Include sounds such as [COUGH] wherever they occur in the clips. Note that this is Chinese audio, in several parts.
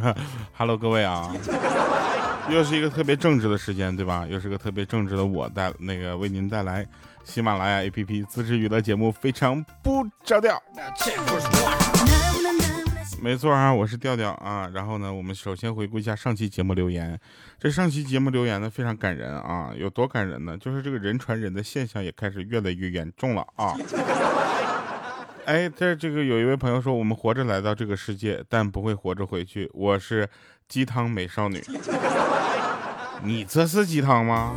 [LAUGHS] Hello，各位啊，又是一个特别正直的时间，对吧？又是个特别正直的我带那个为您带来喜马拉雅 APP 自制娱乐节目，非常不着调。没错啊，我是调调啊。然后呢，我们首先回顾一下上期节目留言。这上期节目留言呢非常感人啊，有多感人呢？就是这个人传人的现象也开始越来越严重了啊。哎，这这个有一位朋友说，我们活着来到这个世界，但不会活着回去。我是鸡汤美少女，[LAUGHS] 你这是鸡汤吗？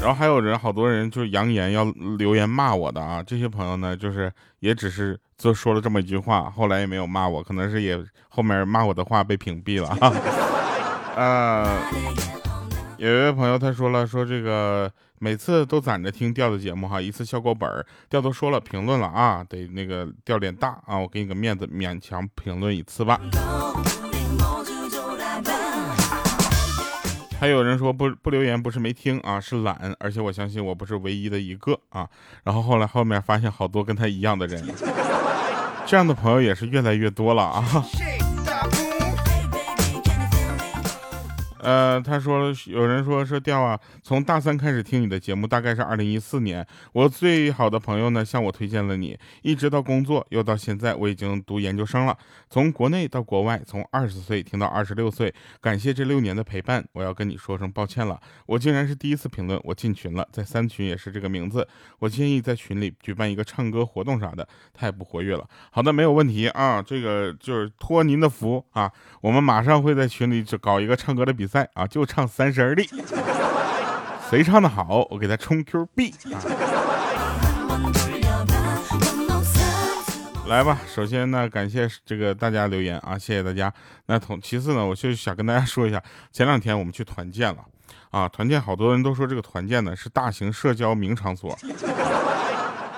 然后还有人，好多人就扬言要留言骂我的啊。这些朋友呢，就是也只是。就说了这么一句话，后来也没有骂我，可能是也后面骂我的话被屏蔽了哈。[LAUGHS] 呃，有一位朋友他说了，说这个每次都攒着听调的节目哈，一次效果本儿，调都说了评论了啊，得那个调脸大啊，我给你个面子，勉强评论一次吧。还有人说不不留言不是没听啊，是懒，而且我相信我不是唯一的一个啊。然后后来后面发现好多跟他一样的人。这样的朋友也是越来越多了啊。呃，他说有人说说调啊，从大三开始听你的节目，大概是二零一四年。我最好的朋友呢向我推荐了你，一直到工作，又到现在，我已经读研究生了。从国内到国外，从二十岁听到二十六岁，感谢这六年的陪伴。我要跟你说声抱歉了，我竟然是第一次评论，我进群了，在三群也是这个名字。我建议在群里举办一个唱歌活动啥的，太不活跃了。好的，没有问题啊，这个就是托您的福啊，我们马上会在群里就搞一个唱歌的比赛。赛啊，就唱三十而立，谁唱的好，我给他充 Q 币啊！来吧，首先呢，感谢这个大家留言啊，谢谢大家。那同其次呢，我就想跟大家说一下，前两天我们去团建了啊，团建好多人都说这个团建呢是大型社交名场所，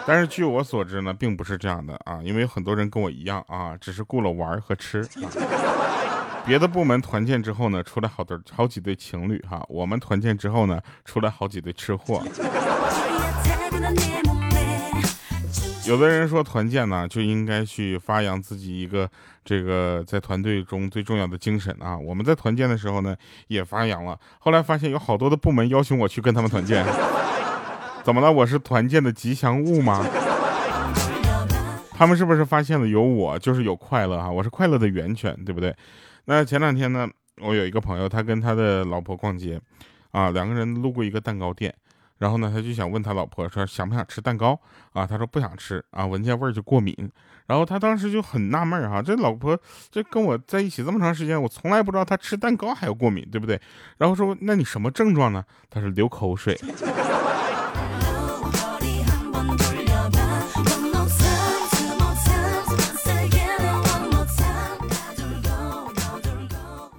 但是据我所知呢，并不是这样的啊，因为很多人跟我一样啊，只是顾了玩和吃。啊。别的部门团建之后呢，出来好多好几对情侣哈。我们团建之后呢，出来好几对吃货。有的人说团建呢就应该去发扬自己一个这个在团队中最重要的精神啊。我们在团建的时候呢也发扬了，后来发现有好多的部门邀请我去跟他们团建，怎么了？我是团建的吉祥物吗？他们是不是发现了有我就是有快乐哈？我是快乐的源泉，对不对？那前两天呢，我有一个朋友，他跟他的老婆逛街，啊，两个人路过一个蛋糕店，然后呢，他就想问他老婆说想不想吃蛋糕啊？他说不想吃啊，闻见味儿就过敏。然后他当时就很纳闷儿哈，这老婆这跟我在一起这么长时间，我从来不知道他吃蛋糕还要过敏，对不对？然后说那你什么症状呢？他说流口水。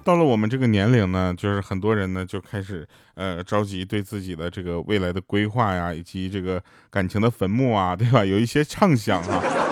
到了我们这个年龄呢，就是很多人呢就开始呃着急对自己的这个未来的规划呀，以及这个感情的坟墓啊，对吧？有一些畅想啊。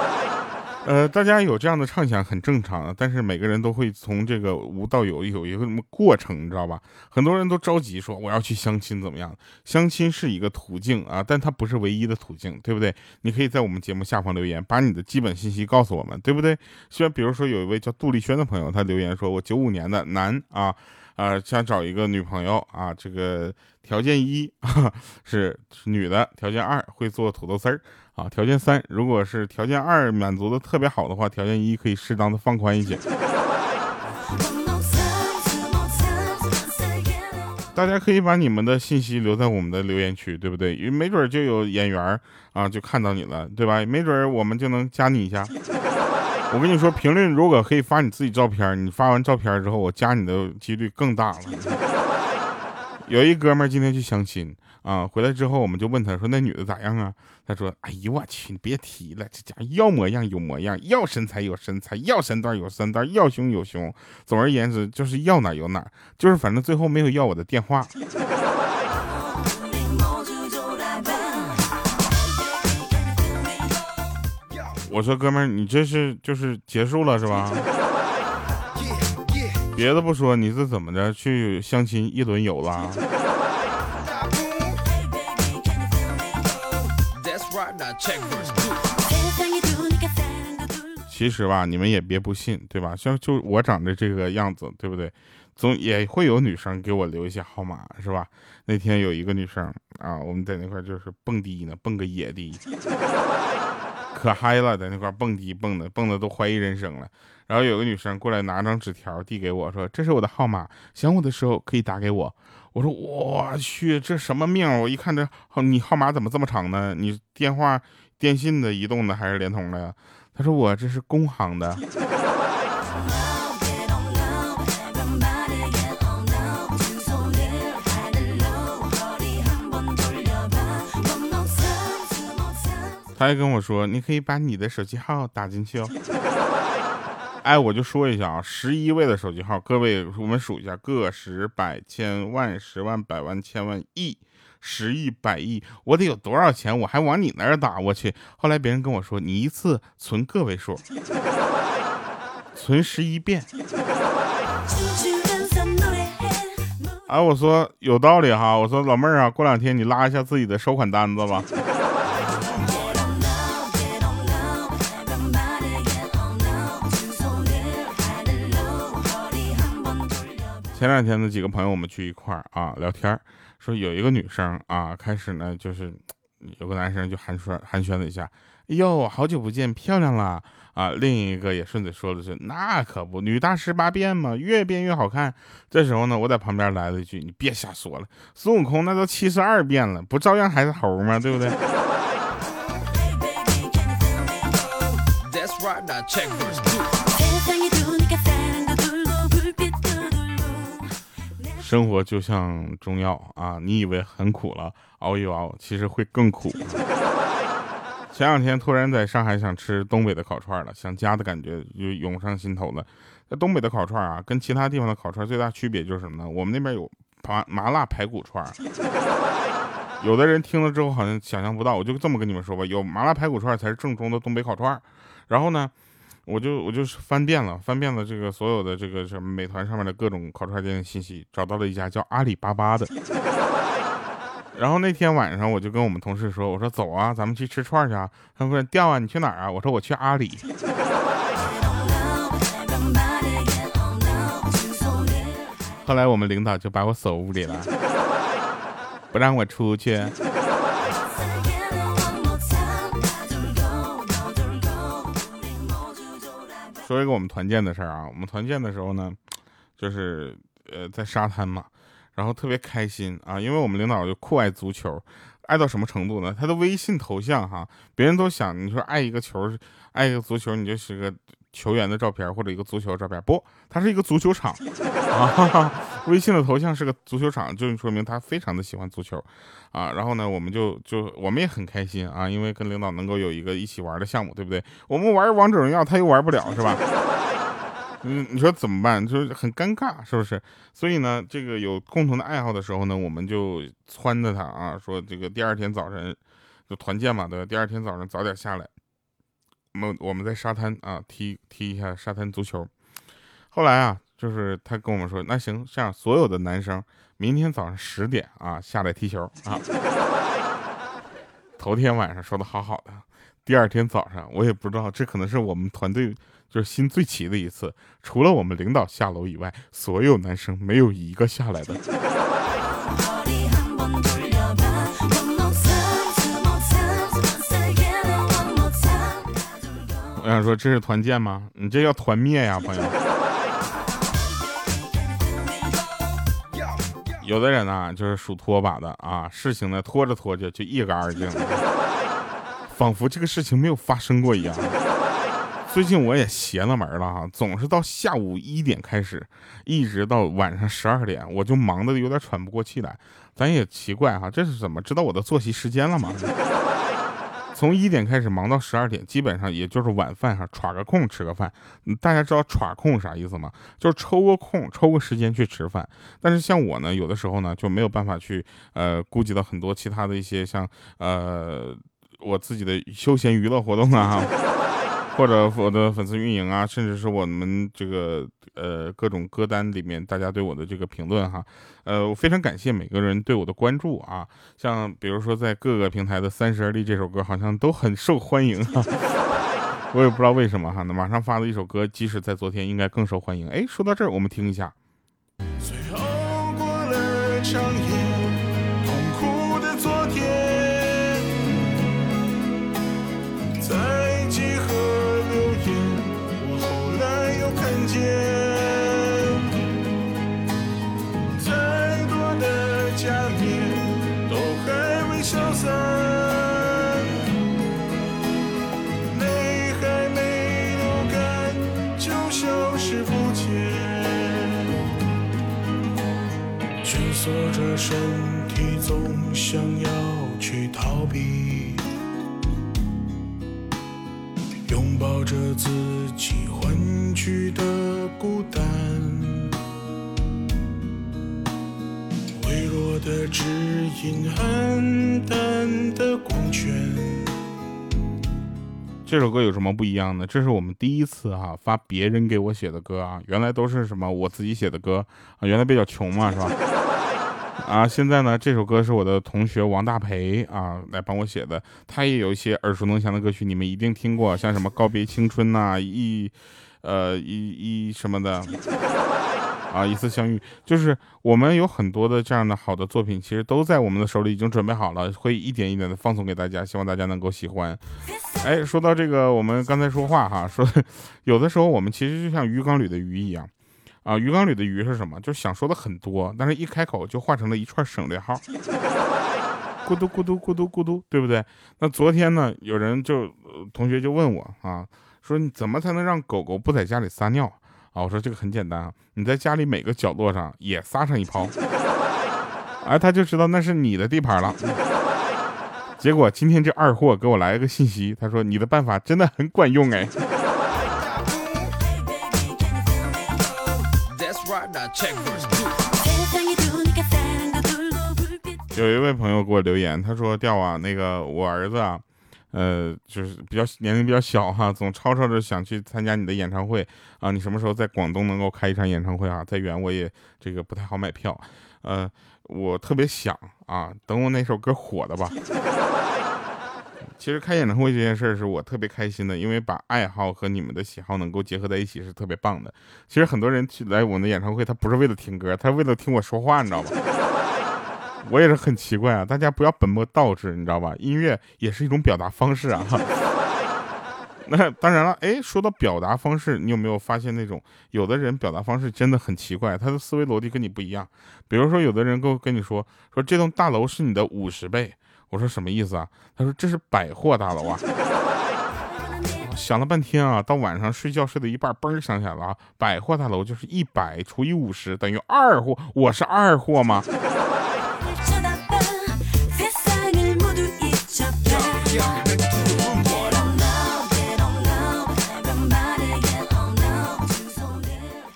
[LAUGHS] 呃，大家有这样的畅想很正常，但是每个人都会从这个无到有有一个什么过程，你知道吧？很多人都着急说我要去相亲怎么样？相亲是一个途径啊，但它不是唯一的途径，对不对？你可以在我们节目下方留言，把你的基本信息告诉我们，对不对？虽然比如说有一位叫杜丽轩的朋友，他留言说我九五年的男啊啊想找一个女朋友啊，这个条件一 [LAUGHS] 是女的，条件二会做土豆丝儿。啊，条件三，如果是条件二满足的特别好的话，条件一可以适当的放宽一些。大家可以把你们的信息留在我们的留言区，对不对？因为没准就有眼缘啊，就看到你了，对吧？没准我们就能加你一下。我跟你说，评论如果可以发你自己照片，你发完照片之后，我加你的几率更大了。有一哥们今天去相亲。啊，回来之后我们就问他说：“那女的咋样啊？”他说：“哎呦我去，你别提了，这家伙要模样有模样，要身材有身材，要身段有身段，要胸有胸。总而言之，就是要哪有哪，就是反正最后没有要我的电话。”我说：“哥们儿，你这是就是结束了是吧？[LAUGHS] 别的不说，你是怎么着去相亲一轮游了？”其 [LAUGHS] 其实吧，你们也别不信，对吧？像就我长得这个样子，对不对？总也会有女生给我留一些号码，是吧？那天有一个女生啊，我们在那块就是蹦迪呢，蹦个野迪，可嗨了，在那块蹦迪蹦的，蹦的都怀疑人生了。然后有个女生过来拿张纸条递给我说：“这是我的号码，想我的时候可以打给我。”我说：“我去，这什么命？我一看这号你号码怎么这么长呢？你电话、电信的、移动的还是联通的呀？”他说：“我这是工行的。”他还跟我说：“你可以把你的手机号打进去哦。[LAUGHS] ”哎，我就说一下啊，十一位的手机号，各位我们数一下，个十百千万十万百万千万亿十亿百亿，我得有多少钱？我还往你那儿打，我去！后来别人跟我说，你一次存个位数，存十一遍。哎，我说有道理哈，我说老妹儿啊，过两天你拉一下自己的收款单子吧。前两天呢几个朋友，我们去一块儿啊聊天说有一个女生啊，开始呢就是有个男生就寒暄寒暄了一下，哎呦，好久不见，漂亮了啊！另一个也顺嘴说了句，那可不，女大十八变嘛，越变越好看。这时候呢，我在旁边来了一句，你别瞎说了，孙悟空那都七十二变了，不照样还是猴吗？对不对？生活就像中药啊，你以为很苦了，熬一熬，其实会更苦。前两天突然在上海想吃东北的烤串了，想家的感觉就涌上心头了。那东北的烤串啊，跟其他地方的烤串最大区别就是什么呢？我们那边有麻麻辣排骨串，有的人听了之后好像想象不到，我就这么跟你们说吧，有麻辣排骨串才是正宗的东北烤串。然后呢？我就我就是翻遍了，翻遍了这个所有的这个什么美团上面的各种烤串店的信息，找到了一家叫阿里巴巴的。[LAUGHS] 然后那天晚上我就跟我们同事说，我说走啊，咱们去吃串去啊。他们说调啊，你去哪儿啊？我说我去阿里。后来我们领导就把我锁屋里了，不让我出去。这个我们团建的事儿啊，我们团建的时候呢，就是呃在沙滩嘛，然后特别开心啊，因为我们领导就酷爱足球，爱到什么程度呢？他的微信头像哈，别人都想你说爱一个球，爱一个足球，你就是个。球员的照片或者一个足球照片，不，他是一个足球场啊。微信的头像是个足球场，就说明他非常的喜欢足球啊。然后呢，我们就就我们也很开心啊，因为跟领导能够有一个一起玩的项目，对不对？我们玩王者荣耀，他又玩不了，是吧？[LAUGHS] 嗯，你说怎么办？就是很尴尬，是不是？所以呢，这个有共同的爱好的时候呢，我们就撺掇他啊，说这个第二天早晨就团建嘛，对吧，第二天早上早点下来。我们我们在沙滩啊踢踢一下沙滩足球，后来啊，就是他跟我们说，那行这样，所有的男生明天早上十点啊下来踢球啊。头天晚上说的好好的，第二天早上我也不知道，这可能是我们团队就是心最齐的一次，除了我们领导下楼以外，所有男生没有一个下来的。[LAUGHS] 想说，这是团建吗？你这叫团灭呀，朋友。有的人呢，就是属拖把的啊，事情呢拖着拖着就一干二净了，仿佛这个事情没有发生过一样。最近我也邪了门了哈，总是到下午一点开始，一直到晚上十二点，我就忙得有点喘不过气来。咱也奇怪哈，这是怎么知道我的作息时间了吗？从一点开始忙到十二点，基本上也就是晚饭哈，耍个空吃个饭。大家知道耍空啥意思吗？就是抽个空，抽个时间去吃饭。但是像我呢，有的时候呢就没有办法去呃顾及到很多其他的一些像呃我自己的休闲娱乐活动啊。或者我的粉丝运营啊，甚至是我们这个呃各种歌单里面大家对我的这个评论哈，呃，我非常感谢每个人对我的关注啊。像比如说在各个平台的《三十而立》这首歌好像都很受欢迎哈。[LAUGHS] 我也不知道为什么哈。那马上发的一首歌，即使在昨天，应该更受欢迎。哎，说到这儿，我们听一下。去逃避，拥抱着自己混去的孤单，微弱的指引，暗淡的光圈。这首歌有什么不一样呢？这是我们第一次哈发别人给我写的歌啊，原来都是什么我自己写的歌啊，原来比较穷嘛，是吧？啊，现在呢，这首歌是我的同学王大培啊来帮我写的，他也有一些耳熟能详的歌曲，你们一定听过，像什么告别青春呐，一，呃，一一什么的，啊，一次相遇，就是我们有很多的这样的好的作品，其实都在我们的手里已经准备好了，会一点一点的放送给大家，希望大家能够喜欢。哎，说到这个，我们刚才说话哈，说 [LAUGHS] 有的时候我们其实就像鱼缸里的鱼一样。啊，鱼缸里的鱼是什么？就想说的很多，但是一开口就化成了一串省略号，[LAUGHS] 咕嘟咕嘟咕嘟咕嘟，对不对？那昨天呢，有人就同学就问我啊，说你怎么才能让狗狗不在家里撒尿啊？我说这个很简单啊，你在家里每个角落上也撒上一泡，哎，他就知道那是你的地盘了。结果今天这二货给我来了个信息，他说你的办法真的很管用哎。有一位朋友给我留言，他说：“调啊，那个我儿子啊，呃，就是比较年龄比较小哈，总吵吵着想去参加你的演唱会啊。你什么时候在广东能够开一场演唱会啊？再远我也这个不太好买票，呃，我特别想啊，等我那首歌火了吧。”其实开演唱会这件事儿是我特别开心的，因为把爱好和你们的喜好能够结合在一起是特别棒的。其实很多人去来我们的演唱会，他不是为了听歌，他是为了听我说话，你知道吗？[LAUGHS] 我也是很奇怪啊，大家不要本末倒置，你知道吧？音乐也是一种表达方式啊。[LAUGHS] 那当然了，哎，说到表达方式，你有没有发现那种有的人表达方式真的很奇怪，他的思维逻辑跟你不一样。比如说，有的人跟跟你说说这栋大楼是你的五十倍。我说什么意思啊？他说这是百货大楼啊。想了半天啊，到晚上睡觉睡到一半，嘣儿想起来了啊，百货大楼就是一百除以五十等于二货，我是二货吗？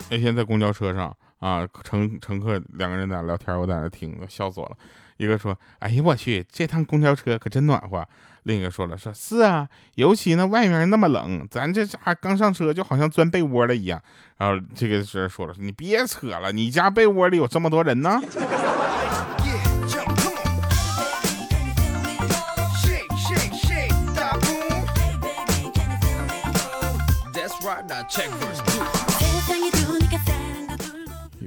那天在公交车上啊，乘乘客两个人在那聊天，我在那听，笑死我了。一个说：“哎呀，我去，这趟公交车可真暖和。”另一个说了：“说是啊，尤其那外面那么冷，咱这家刚上车就好像钻被窝了一样。”然后这个人说了：“你别扯了，你家被窝里有这么多人呢？”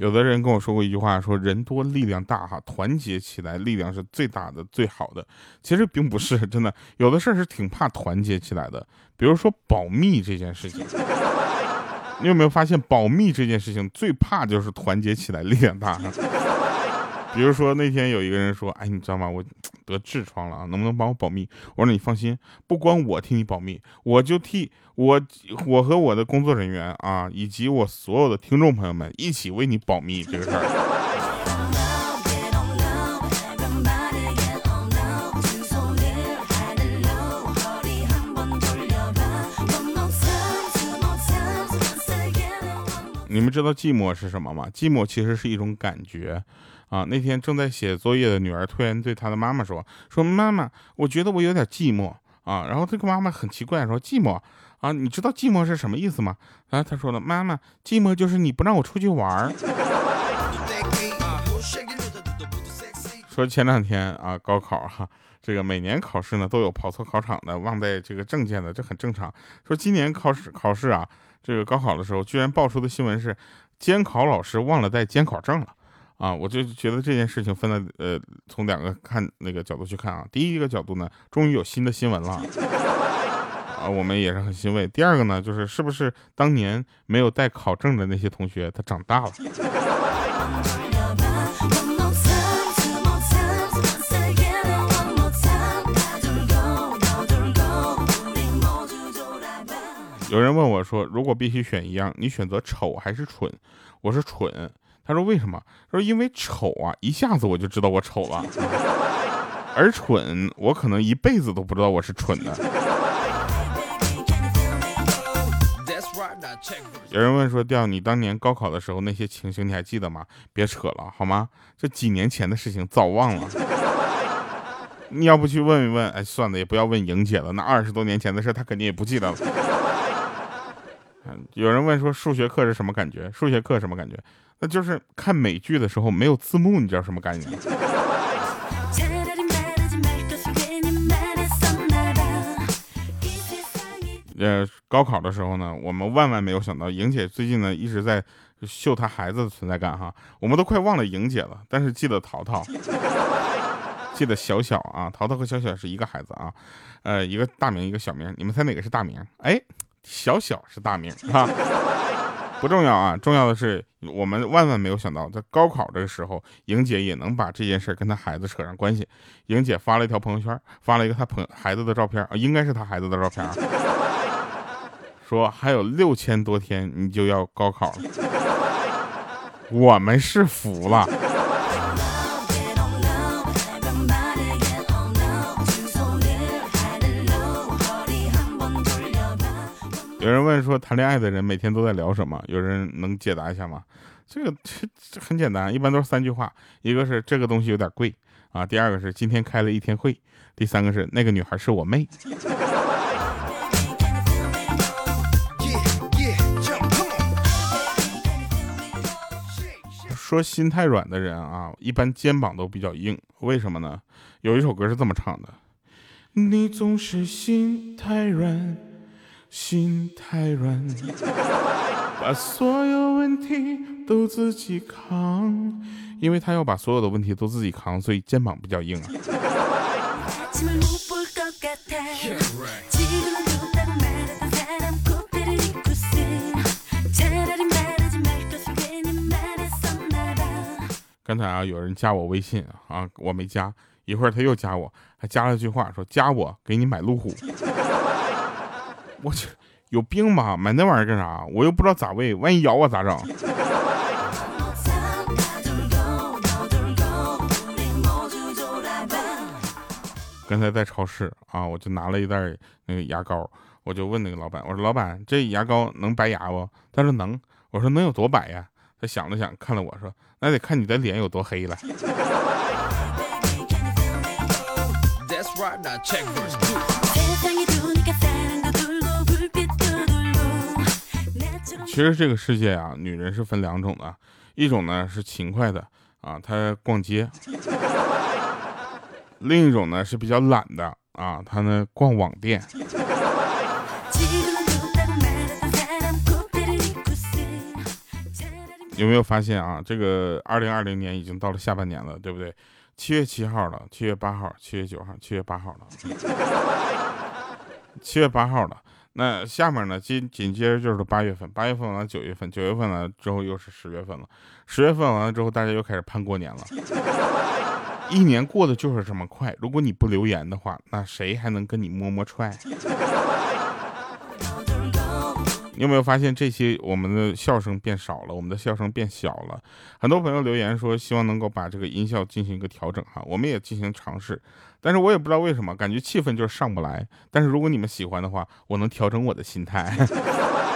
有的人跟我说过一句话，说人多力量大，哈，团结起来力量是最大的、最好的。其实并不是真的，有的事儿是挺怕团结起来的。比如说保密这件事情，你有没有发现，保密这件事情最怕就是团结起来力量大。比如说那天有一个人说：“哎，你知道吗？我得痔疮了啊，能不能帮我保密？”我说：“你放心，不光我替你保密，我就替我我和我的工作人员啊，以及我所有的听众朋友们一起为你保密这个事儿。”你们知道寂寞是什么吗？寂寞其实是一种感觉。啊，那天正在写作业的女儿突然对她的妈妈说：“说妈妈，我觉得我有点寂寞啊。”然后这个妈妈很奇怪说：“寂寞啊？你知道寂寞是什么意思吗？”啊，她说了：“妈妈，寂寞就是你不让我出去玩。[LAUGHS] ”说前两天啊，高考哈，这个每年考试呢都有跑错考场的，忘带这个证件的，这很正常。说今年考试考试啊，这个高考的时候居然爆出的新闻是监考老师忘了带监考证了啊！我就觉得这件事情分了呃，从两个看那个角度去看啊。第一个角度呢，终于有新的新闻了啊，我们也是很欣慰。第二个呢，就是是不是当年没有带考证的那些同学他长大了？有人问我说：“如果必须选一样，你选择丑还是蠢？”我说蠢。他说：“为什么？”他说：“因为丑啊，一下子我就知道我丑了；而蠢，我可能一辈子都不知道我是蠢的。”有人问说：“调，你当年高考的时候那些情形你还记得吗？别扯了，好吗？这几年前的事情早忘了。你要不去问一问？哎，算了，也不要问莹姐了。那二十多年前的事，她肯定也不记得了。”有人问说数学课是什么感觉？数学课什么感觉？那就是看美剧的时候没有字幕，你知道什么感觉？呃，高考的时候呢，我们万万没有想到，莹姐最近呢一直在秀她孩子的存在感哈，我们都快忘了莹姐了，但是记得淘淘，记得小小啊，淘淘和小小是一个孩子啊，呃，一个大名一个小名，你们猜哪个是大名？哎。小小是大名啊，[LAUGHS] 不重要啊，重要的是我们万万没有想到，在高考这个时候，莹姐也能把这件事跟她孩子扯上关系。莹姐发了一条朋友圈，发了一个她朋孩子的照片啊，应该是她孩子的照片啊，说还有六千多天你就要高考了，我们是服了。有人问说，谈恋爱的人每天都在聊什么？有人能解答一下吗？这个这这很简单，一般都是三句话，一个是这个东西有点贵啊，第二个是今天开了一天会，第三个是那个女孩是我妹。说心太软的人啊，一般肩膀都比较硬，为什么呢？有一首歌是这么唱的：你总是心太软。心太软，把所有问题都自己扛，因为他要把所有的问题都自己扛，所以肩膀比较硬啊。刚才啊，有人加我微信啊，我没加，一会儿他又加我，还加了句话，说加我给你买路虎。我去，有病吧？买那玩意儿干啥？我又不知道咋喂，万一咬我咋整？[LAUGHS] 刚才在超市啊，我就拿了一袋那个牙膏，我就问那个老板，我说老板，这牙膏能白牙不？他说能。我说能有多白呀？他想了想，看了我说，那得看你的脸有多黑了。[LAUGHS] 其实这个世界啊，女人是分两种的，一种呢是勤快的啊，她逛街；另一种呢是比较懒的啊，她呢逛网店。有没有发现啊？这个二零二零年已经到了下半年了，对不对？七月七号了，七月八号，七月九号，七月八号了，[LAUGHS] 七月八号了。那下面呢？紧紧接着就是八月份，八月份完了九月份，九月份了之后又是十月份了，十月份完了之后，大家又开始盼过年了。一年过得就是这么快，如果你不留言的话，那谁还能跟你摸摸踹？有没有发现这些我们的笑声变少了，我们的笑声变小了？很多朋友留言说希望能够把这个音效进行一个调整哈，我们也进行尝试，但是我也不知道为什么，感觉气氛就是上不来。但是如果你们喜欢的话，我能调整我的心态。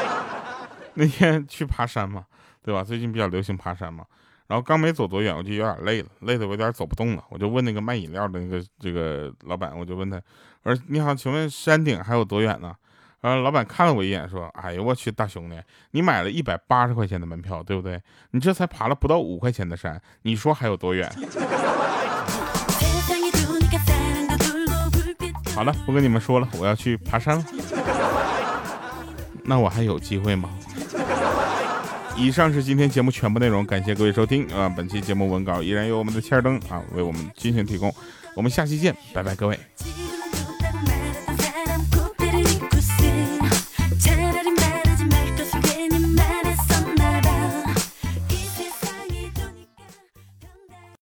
[LAUGHS] 那天去爬山嘛，对吧？最近比较流行爬山嘛，然后刚没走多远，我就有点累了，累的我有点走不动了，我就问那个卖饮料的那个这个老板，我就问他，我说你好，请问山顶还有多远呢？然后老板看了我一眼，说：“哎呦我去，大兄弟，你买了一百八十块钱的门票，对不对？你这才爬了不到五块钱的山，你说还有多远？”好了，不跟你们说了，我要去爬山了。那我还有机会吗？以上是今天节目全部内容，感谢各位收听啊！本期节目文稿依然由我们的千灯啊为我们进行提供，我们下期见，拜拜，各位。